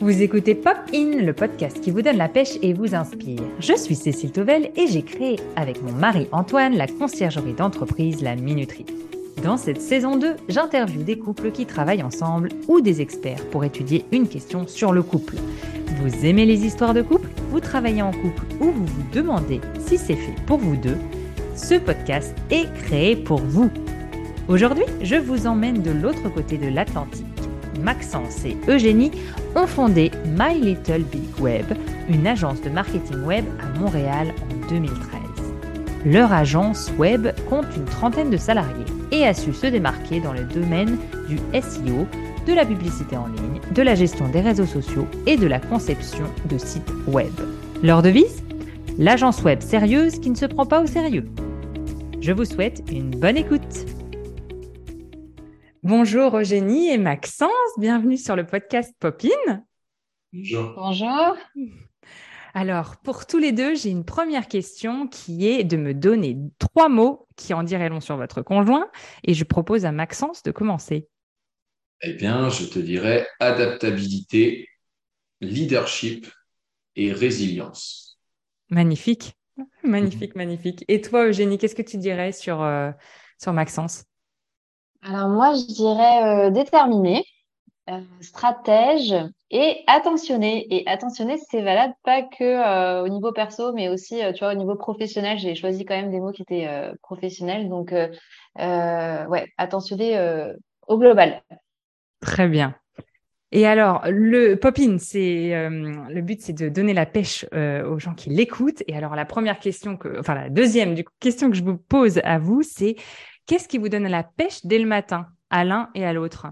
Vous écoutez Pop In, le podcast qui vous donne la pêche et vous inspire. Je suis Cécile Tovel et j'ai créé avec mon mari Antoine la conciergerie d'entreprise La Minuterie. Dans cette saison 2, j'interviewe des couples qui travaillent ensemble ou des experts pour étudier une question sur le couple. Vous aimez les histoires de couple? Vous travaillez en couple ou vous vous demandez si c'est fait pour vous deux? Ce podcast est créé pour vous. Aujourd'hui, je vous emmène de l'autre côté de l'Atlantique Maxence et Eugénie ont fondé My Little Big Web, une agence de marketing web à Montréal en 2013. Leur agence web compte une trentaine de salariés et a su se démarquer dans le domaine du SEO, de la publicité en ligne, de la gestion des réseaux sociaux et de la conception de sites web. Leur devise? L'agence web sérieuse qui ne se prend pas au sérieux. Je vous souhaite une bonne écoute. Bonjour Eugénie et Maxence, bienvenue sur le podcast Popin. Bonjour. Bonjour. Alors, pour tous les deux, j'ai une première question qui est de me donner trois mots qui en diraient long sur votre conjoint et je propose à Maxence de commencer. Eh bien, je te dirais adaptabilité, leadership et résilience. Magnifique, magnifique, magnifique. Et toi, Eugénie, qu'est-ce que tu dirais sur, euh, sur Maxence? Alors moi, je dirais euh, déterminé, euh, stratège et attentionné. Et attentionné, c'est valable pas que euh, au niveau perso, mais aussi, tu vois, au niveau professionnel. J'ai choisi quand même des mots qui étaient professionnels. Donc, ouais, attentionné au global. Très bien. Et alors, le pop-in, le but, c'est de donner la pêche aux gens qui l'écoutent. Et alors, la première question que, enfin la deuxième question que je vous pose à vous, c'est Qu'est-ce qui vous donne la pêche dès le matin, à l'un et à l'autre?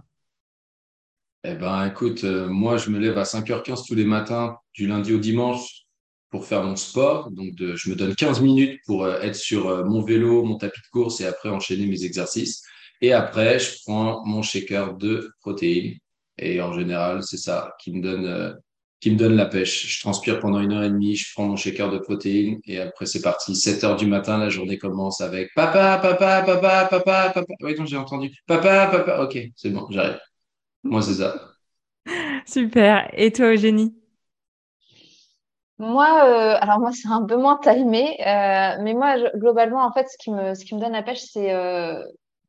Eh ben, écoute, euh, moi, je me lève à 5h15 tous les matins, du lundi au dimanche, pour faire mon sport. Donc, je me donne 15 minutes pour euh, être sur euh, mon vélo, mon tapis de course et après enchaîner mes exercices. Et après, je prends mon shaker de protéines. Et en général, c'est ça qui me donne qui me donne la pêche. Je transpire pendant une heure et demie, je prends mon shaker de protéines et après c'est parti. 7 heures du matin, la journée commence avec papa, papa, papa, papa, papa. Oui, donc j'ai entendu. Papa, papa. Ok, c'est bon, j'arrive. Moi, c'est ça. Super. Et toi, Eugénie? Moi, euh, alors moi, c'est un peu moins timé, euh, mais moi, globalement, en fait, ce qui me, ce qui me donne la pêche, c'est euh,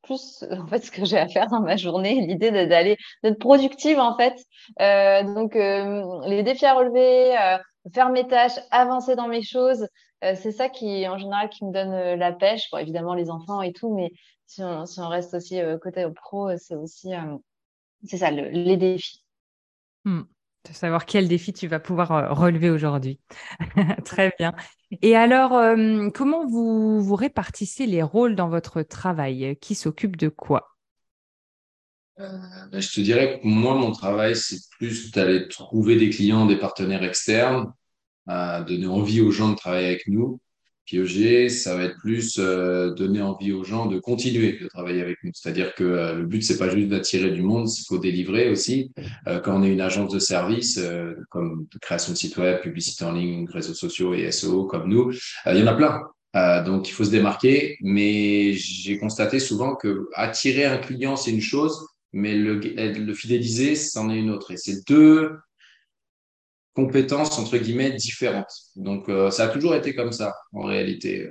plus en fait ce que j'ai à faire dans ma journée, l'idée d'aller d'être productive en fait. Euh, donc euh, les défis à relever, euh, faire mes tâches, avancer dans mes choses, c'est ça qui en général qui me donne la pêche. Bon, évidemment les enfants et tout, mais si on, reste aussi côté pro, c'est aussi c'est ça les défis. Hmm de savoir quel défi tu vas pouvoir euh, relever aujourd'hui. Très bien. Et alors, euh, comment vous, répartissez les rôles dans votre travail? Qui s'occupe de quoi? Euh, ben, Je te dirais que moi, mon travail, c'est plus d'aller trouver des clients, des partenaires externes, donner envie aux gens de travailler avec nous. Piogé, ça va être plus euh, donner envie aux gens de continuer de travailler avec nous. C'est-à-dire que euh, le but, c'est pas juste d'attirer du monde, il faut délivrer aussi. Euh, quand on est une agence de service, comme création de site web, publicité en ligne, réseaux sociaux et SEO comme nous, il y en a plein. donc, il faut se démarquer. Mais j'ai constaté souvent que attirer un client, c'est une chose, mais le, le fidéliser, c'en est une autre. Et c'est deux compétences entre guillemets différentes. Donc euh, ça a toujours été comme ça en réalité.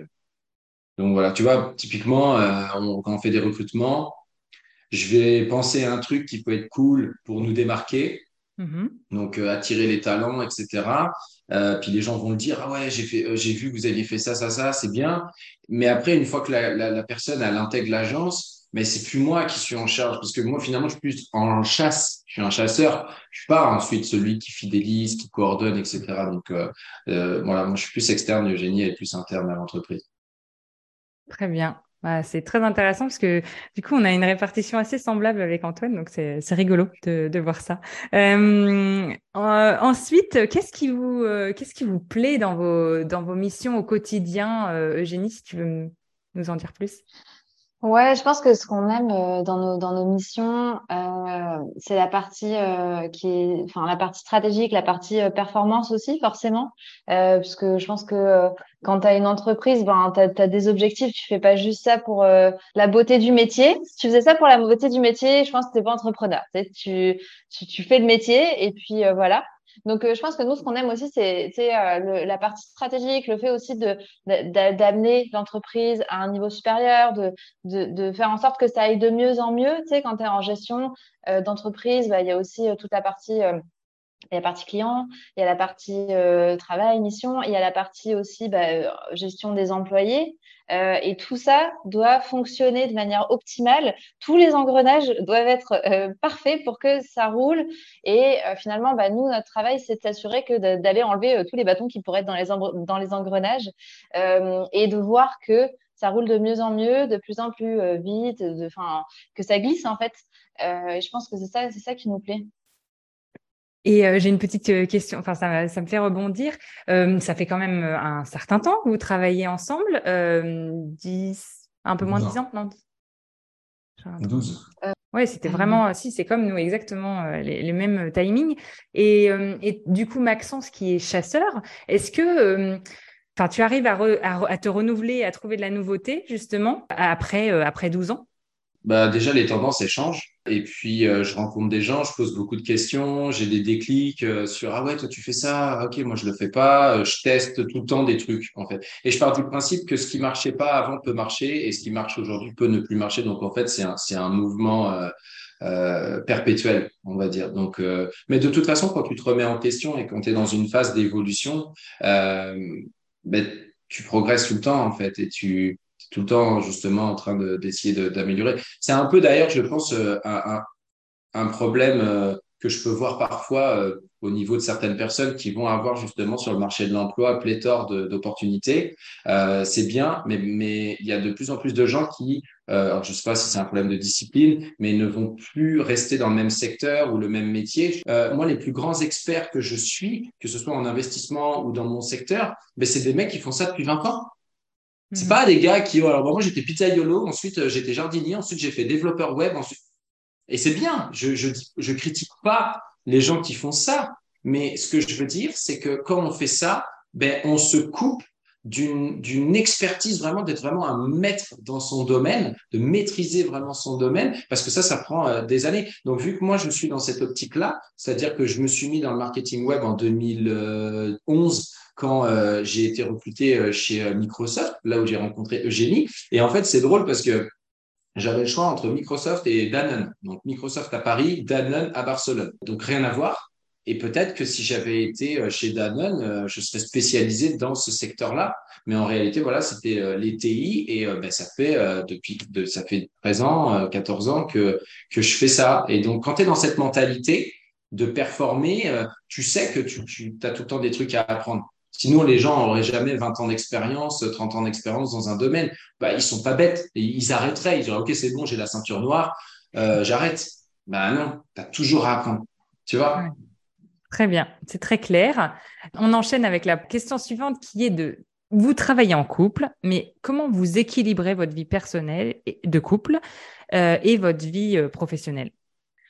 Donc voilà, tu vois, typiquement, euh, quand on fait des recrutements, je vais penser à un truc qui peut être cool pour nous démarquer, mm-hmm. donc euh, attirer les talents, etc. puis les gens vont le dire, ah ouais, j'ai fait, j'ai vu que vous aviez fait ça, ça, ça, c'est bien. Mais après, une fois que la, la personne elle intègre l'agence, mais c'est plus moi qui suis en charge parce que moi finalement je suis plus en chasse je suis un chasseur je suis pas ensuite celui qui fidélise qui coordonne etc donc euh, euh, voilà moi je suis plus externe Eugénie et plus interne à l'entreprise. Très bien. C'est très intéressant parce que du coup on a une répartition assez semblable avec Antoine donc c'est rigolo de, voir ça. Euh, ensuite qu'est-ce qui vous qui vous plaît dans vos dans vos missions au quotidien Eugénie si tu veux nous en dire plus? Ouais, je pense que ce qu'on aime euh, dans nos, dans nos missions, euh, c'est la partie euh, qui est, enfin la partie stratégique, la partie performance aussi forcément, puisque je pense que quand tu as une entreprise, ben tu as, des objectifs, tu fais pas juste ça pour la beauté du métier. Si tu faisais ça pour la beauté du métier, je pense que t'es pas entrepreneur. Tu, tu, tu fais le métier et puis voilà. Donc, je pense que nous, ce qu'on aime aussi, c'est la partie stratégique, le fait aussi d'amener l'entreprise à un niveau supérieur, de, de, faire en sorte que ça aille de mieux en mieux. Tu sais, quand tu es en gestion d'entreprise, bah, il y a aussi toute la partie il y a la partie client, il y a la partie euh, travail, mission, il y a la partie aussi bah, euh, gestion des employés. Euh, et tout ça doit fonctionner de manière optimale. Tous les engrenages doivent être parfaits pour que ça roule. Et finalement, bah, nous, notre travail, c'est de s'assurer que d'aller enlever tous les bâtons qui pourraient être dans les, engrenages et de voir que ça roule de mieux en mieux, de plus en plus vite, de, que ça glisse en fait. et je pense que c'est ça, c'est ça qui nous plaît. Et euh, j'ai une petite euh, question, enfin ça, ça me fait rebondir. Euh, ça fait quand même un certain temps que vous travaillez ensemble, 10, un peu moins de 10 ans, non? 12. Oui, c'était vraiment, si, c'est comme nous, exactement les, mêmes timings. Et, et, du coup, Maxence, qui est chasseur, est-ce que enfin, tu arrives à, à, te renouveler, à trouver de la nouveauté, justement, après, après 12 ans? Bah, Déjà, les tendances, elles changent. Et puis, euh, je rencontre des gens, je pose beaucoup de questions, j'ai des déclics euh, sur Ah ouais, toi, tu fais ça, ok, moi, je le fais pas. Euh, je teste tout le temps des trucs, en fait. Et je pars du principe que ce qui marchait pas avant peut marcher et ce qui marche aujourd'hui peut ne plus marcher. Donc, en fait, c'est un, un mouvement perpétuel, on va dire. Donc, mais de toute façon, quand tu te remets en question et quand tu es dans une phase d'évolution, ben, tu progresses tout le temps, en fait, et tu tout le temps justement en train d'essayer d'améliorer. C'est un peu d'ailleurs, je pense, euh, un, problème euh, que je peux voir parfois euh, au niveau de certaines personnes qui vont avoir justement sur le marché de l'emploi pléthore d'opportunités. C'est bien, mais, il y a de plus en plus de gens qui, alors je sais pas si c'est un problème de discipline, mais ne vont plus rester dans le même secteur ou le même métier. Moi, les plus grands experts que je suis, que ce soit en investissement ou dans mon secteur, ben, c'est des mecs qui font ça depuis 20 ans. C'est pas des gars qui, alors moi j'étais pizzaiolo, ensuite euh, j'étais jardinier, ensuite j'ai fait développeur web, ensuite. Et c'est bien, je, je, je critique pas les gens qui font ça, mais ce que je veux dire, c'est que quand on fait ça, ben on se coupe d'une expertise vraiment d'être vraiment un maître dans son domaine, de maîtriser vraiment son domaine, parce que ça, ça prend euh, des années. Donc vu que moi je suis dans cette optique-là, c'est-à-dire que je me suis mis dans le marketing web en 2011 quand euh, j'ai été recruté euh, chez euh, Microsoft, là où j'ai rencontré Eugénie. Et en fait, c'est drôle parce que j'avais le choix entre Microsoft et Danone. Donc Microsoft à Paris, Danone à Barcelone. Donc rien à voir. Et peut-être que si j'avais été chez Danone, je serais spécialisé dans ce secteur-là. Mais en réalité, voilà, c'était les TI et ben, ça fait depuis de, ça fait 13 ans, 14 ans que je fais ça. Et donc quand tu es dans cette mentalité de performer, tu sais que tu, as tout le temps des trucs à apprendre. Sinon, les gens n'auraient jamais 20 ans d'expérience, 30 ans d'expérience dans un domaine. Bah, ils sont pas bêtes. ils arrêteraient. Ils diraient, OK, c'est bon, j'ai la ceinture noire, euh, j'arrête. Bah non, tu as toujours à apprendre. Tu vois? Très bien, c'est très clair. On enchaîne avec la question suivante qui est de vous travaillez en couple, mais comment vous équilibrez votre vie personnelle de couple euh, et votre vie euh, professionnelle?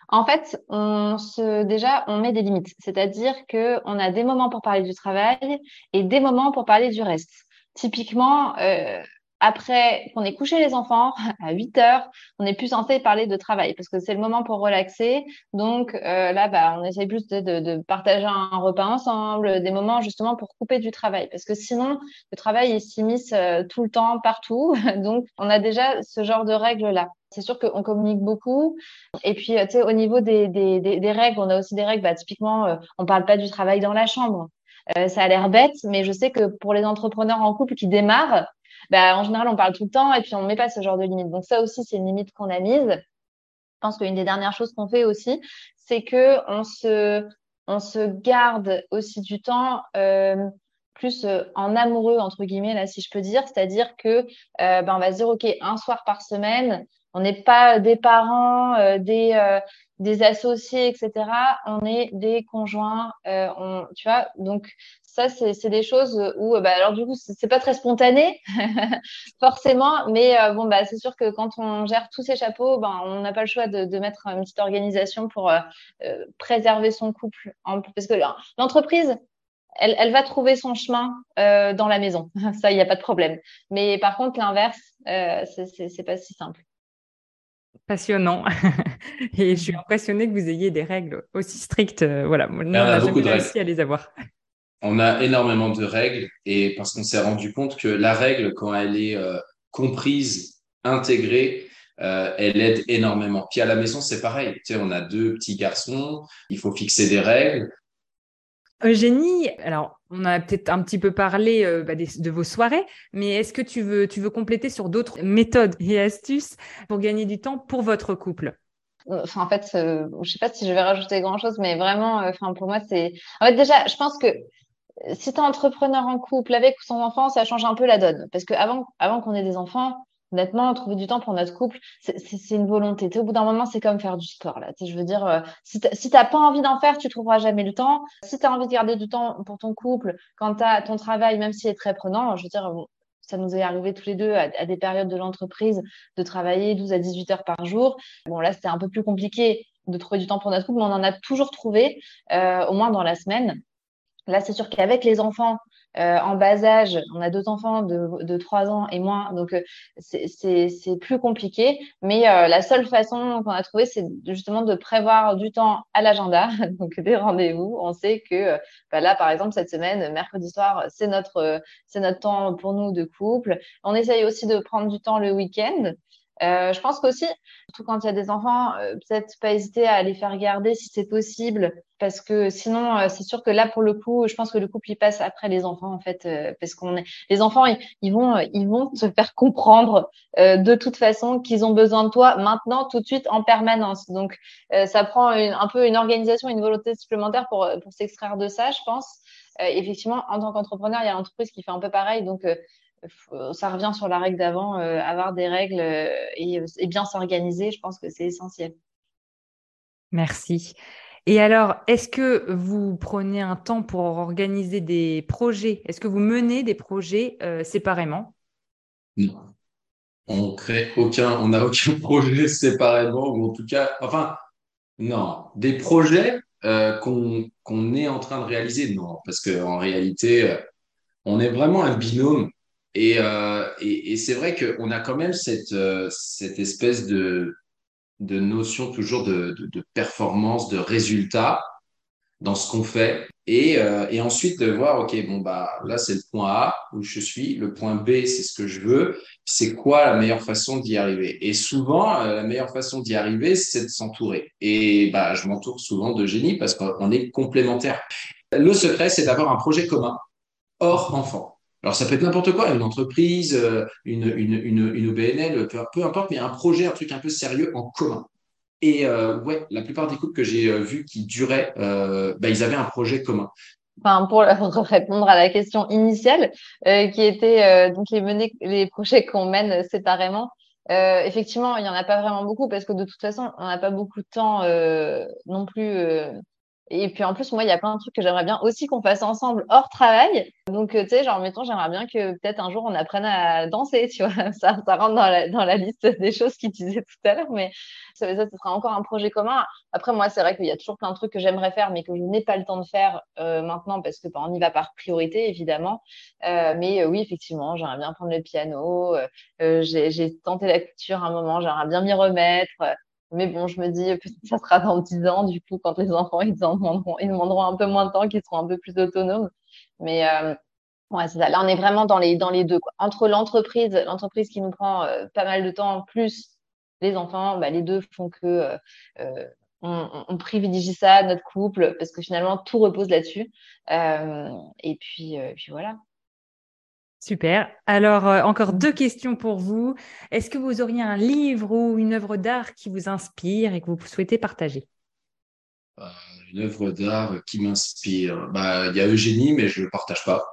En fait, on se, déjà, on met des limites. C'est-à-dire que on a des moments pour parler du travail et des moments pour parler du reste. Typiquement, euh, après qu'on ait couché les enfants à 8 heures, on n'est plus censé parler de travail parce que c'est le moment pour relaxer. Donc euh, là, bah, on essaie plus de, de, de, partager un repas ensemble, des moments justement pour couper du travail parce que sinon le travail il s'immisce euh, tout le temps partout. Donc on a déjà ce genre de règles là. C'est sûr qu'on communique beaucoup. Et puis, euh, tu sais, au niveau des, des, des, des, règles, on a aussi des règles. Bah, typiquement, euh, on parle pas du travail dans la chambre. Euh, ça a l'air bête, mais je sais que pour les entrepreneurs en couple qui démarrent, bah, en général, on parle tout le temps et puis on ne met pas ce genre de limite. Donc ça aussi, c'est une limite qu'on a mise. Je pense qu'une des dernières choses qu'on fait aussi, c'est que on se, on se garde aussi du temps euh, plus euh, en amoureux entre guillemets là, si je peux dire. C'est-à-dire que euh, ben, on va se dire ok, un soir par semaine, on n'est pas des parents, euh, des, euh, des associés, etc. On est des conjoints, euh, on, tu vois. Donc ça, c'est des choses où, bah, alors du coup, c'est pas très spontané, forcément, mais bon, bah, c'est sûr que quand on gère tous ces chapeaux, ben, on n'a pas le choix de, mettre une petite organisation pour préserver son couple, parce que l'entreprise, elle, va trouver son chemin euh, dans la maison. Ça, il n'y a pas de problème. Mais par contre, l'inverse, euh, c'est pas si simple. Passionnant. et je suis impressionnée que vous ayez des règles aussi strictes. Euh, voilà, on a, beaucoup de réussi à les avoir. On a énormément de règles et parce qu'on s'est rendu compte que la règle, quand elle est euh, comprise, intégrée, euh, elle aide énormément. Puis à la maison, c'est pareil. Tu sais, on a deux petits garçons, il faut fixer des règles. Eugénie, alors on a peut-être un petit peu parlé euh, bah, de vos soirées, mais est-ce que tu veux, compléter sur d'autres méthodes et astuces pour gagner du temps pour votre couple? Enfin, en fait, euh, je sais pas si je vais rajouter grand-chose, mais vraiment, euh, enfin pour moi, c'est. En fait, déjà, je pense que si tu es entrepreneur en couple avec sans enfant, ça change un peu la donne. Parce qu'avant avant qu'on ait des enfants, Honnêtement, trouver du temps pour notre couple, c'est une volonté. au bout d'un moment, c'est comme faire du sport. Là. je veux dire, euh, si tu n'as pas envie d'en faire, tu trouveras jamais le temps. Si tu as envie de garder du temps pour ton couple, quand tu as ton travail, même s'il est très prenant, je veux dire, ça nous est arrivé tous les deux à, des périodes de l'entreprise de travailler 12 à 18 heures par jour. Bon, là, c'était un peu plus compliqué de trouver du temps pour notre couple, mais on en a toujours trouvé, euh, au moins dans la semaine. Là, c'est sûr qu'avec les enfants, euh, en bas âge, on a deux enfants de, de 3 ans et moins, donc euh, c'est plus compliqué. Mais euh, la seule façon qu'on a trouvé, c'est justement de prévoir du temps à l'agenda, donc des rendez-vous. On sait que bah là, par exemple, cette semaine, mercredi soir, c'est notre, c'est notre temps pour nous de couple. On essaye aussi de prendre du temps le week-end. Euh, je pense qu'aussi, surtout quand il y a des enfants, euh, peut-être pas hésiter à les faire garder si c'est possible, parce que sinon, euh, c'est sûr que là, pour le coup, je pense que le couple il passe après les enfants en fait, parce qu'on est, les enfants, ils, vont, ils vont se faire comprendre de toute façon qu'ils ont besoin de toi maintenant, tout de suite, en permanence. Donc, ça prend un peu une organisation, une volonté supplémentaire pour pour s'extraire de ça, je pense. effectivement, en tant qu'entrepreneur, il y a l'entreprise qui fait un peu pareil, donc ça revient sur la règle d'avant, euh, avoir des règles euh, et, bien s'organiser, je pense que c'est essentiel. Merci. Et alors, est-ce que vous prenez un temps pour organiser des projets? Est-ce que vous menez des projets euh, séparément? Non. On crée aucun, on n'a aucun projet séparément, ou en tout cas, enfin, non. Des projets qu'on est en train de réaliser, non, parce qu'en réalité, on est vraiment un binôme euh, et, c'est vrai qu'on a quand même cette, euh, espèce de, notion toujours de, performance, de résultat dans ce qu'on fait. Et, euh, et, ensuite de voir, OK, bon, bah, là, c'est le point A où je suis. Le point B, c'est ce que je veux. C'est quoi la meilleure façon d'y arriver? Et souvent, la meilleure façon d'y arriver, c'est de s'entourer. Et bah, je m'entoure souvent de génie parce qu'on est complémentaires. Le secret, c'est d'avoir un projet commun hors enfant. Alors, ça peut être n'importe quoi, une entreprise, euh, une, une, une, OBNL, peu, importe, mais un projet, un truc un peu sérieux en commun. Et euh, ouais, la plupart des couples que j'ai euh, vus qui duraient, bah, ils avaient un projet commun. Enfin, pour répondre à la question initiale, qui était donc les, mener, les projets qu'on mène séparément, effectivement, il n'y en a pas vraiment beaucoup parce que de toute façon, on n'a pas beaucoup de temps non plus et puis en plus, moi, il y a plein de trucs que j'aimerais bien aussi qu'on fasse ensemble hors travail. Donc, euh, tu sais, genre, mettons, j'aimerais bien que peut-être un jour on apprenne à danser, tu vois. Ça, ça rentre dans la, dans la liste des choses qu'il disait tout à l'heure, mais ça, ça, ce sera encore un projet commun. Après, moi, c'est vrai qu'il y a toujours plein de trucs que j'aimerais faire, mais que je n'ai pas le temps de faire euh, maintenant parce que bah, on y va par priorité, évidemment. Euh, mais oui, effectivement, j'aimerais bien prendre le piano. j'ai tenté la couture un moment, j'aimerais bien m'y remettre. Mais bon, je me dis, peut-être ça sera dans 10 ans, du coup, quand les enfants, ils, en demanderont, ils demanderont un peu moins de temps, qu'ils seront un peu plus autonomes. Mais euh, ouais, c'est ça. Là, on est vraiment dans les, dans les deux. Quoi. Entre l'entreprise, l'entreprise qui nous prend euh, pas mal de temps, plus les enfants, bah, les deux font que euh, euh on, on, privilégie ça, notre couple, parce que finalement, tout repose là-dessus. Euh, et puis, puis voilà. Super. Alors, euh, encore deux questions pour vous. Est-ce que vous auriez un livre ou une œuvre d'art qui vous inspire et que vous souhaitez partager? Euh, Une œuvre d'art qui m'inspire. Bah, il y a Eugénie, mais je ne le partage pas.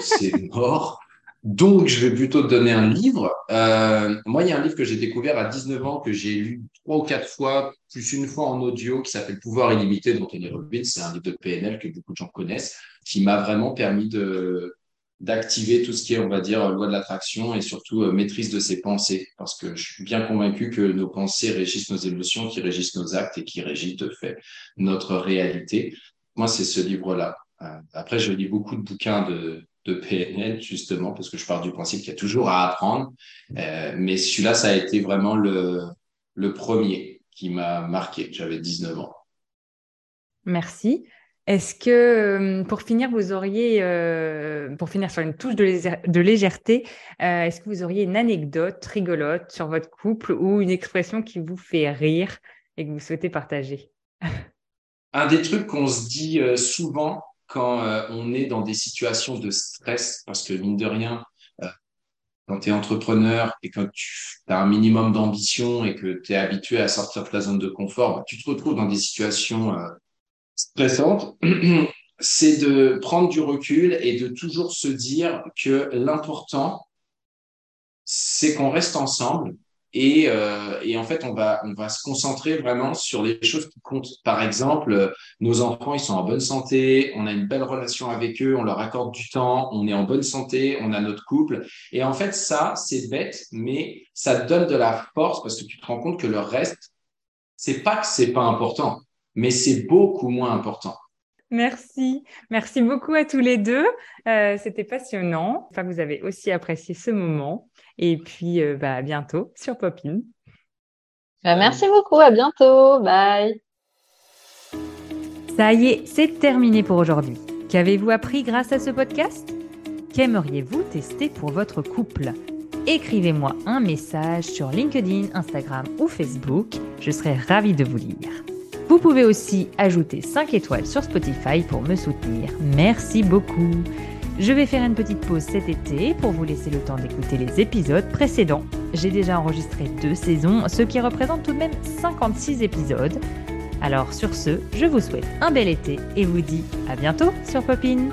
C'est mort. Donc, je vais plutôt te donner un livre. Euh, moi, il y a un livre que j'ai découvert à 19 ans, que j'ai lu trois ou quatre fois, plus une fois en audio, qui s'appelle Pouvoir illimité d'Anthony Robbins. C'est un livre de PNL que beaucoup de gens connaissent, qui m'a vraiment permis de, d'activer tout ce qui est, on va dire, loi de l'attraction et surtout euh, maîtrise de ses pensées. Parce que je suis bien convaincu que nos pensées régissent nos émotions, qui régissent nos actes et qui régissent de fait notre réalité. Moi, c'est ce livre-là. Euh, après, je lis beaucoup de bouquins de, de PNL, justement, parce que je pars du principe qu'il y a toujours à apprendre. Euh, mais celui-là, ça a été vraiment le, le premier qui m'a marqué. J'avais 19 ans. Merci. Est-ce que, euh, pour finir, vous auriez, euh, pour finir sur une touche de, légèreté, euh, est-ce que vous auriez une anecdote rigolote sur votre couple ou une expression qui vous fait rire et que vous souhaitez partager? Un des trucs qu'on se dit souvent quand on est dans des situations de stress, parce que mine de rien, quand tu es entrepreneur et quand tu as un minimum d'ambition et que tu es habitué à sortir de ta zone de confort, bah, tu te retrouves dans des situations stressante, c'est de prendre du recul et de toujours se dire que l'important, c'est qu'on reste ensemble et, euh, et, en fait, on va, on va se concentrer vraiment sur les choses qui comptent. Par exemple, nos enfants, ils sont en bonne santé, on a une belle relation avec eux, on leur accorde du temps, on est en bonne santé, on a notre couple. Et en fait, ça, c'est bête, mais ça donne de la force parce que tu te rends compte que le reste, c'est pas que c'est pas important mais c'est beaucoup moins important. Merci. Merci beaucoup à tous les deux. Euh, c'était passionnant. Enfin, vous avez aussi apprécié ce moment. Et puis, euh, bah, à bientôt sur Popin. Bah, merci beaucoup. À bientôt. Bye. Ça y est, c'est terminé pour aujourd'hui. Qu'avez-vous appris grâce à ce podcast? Qu'aimeriez-vous tester pour votre couple? Écrivez-moi un message sur LinkedIn, Instagram ou Facebook. Je serai ravie de vous lire. Vous pouvez aussi ajouter 5 étoiles sur Spotify pour me soutenir. Merci beaucoup. Je vais faire une petite pause cet été pour vous laisser le temps d'écouter les épisodes précédents. J'ai déjà enregistré deux saisons, ce qui représente tout de même 56 épisodes. Alors sur ce, je vous souhaite un bel été et vous dis à bientôt sur Popine.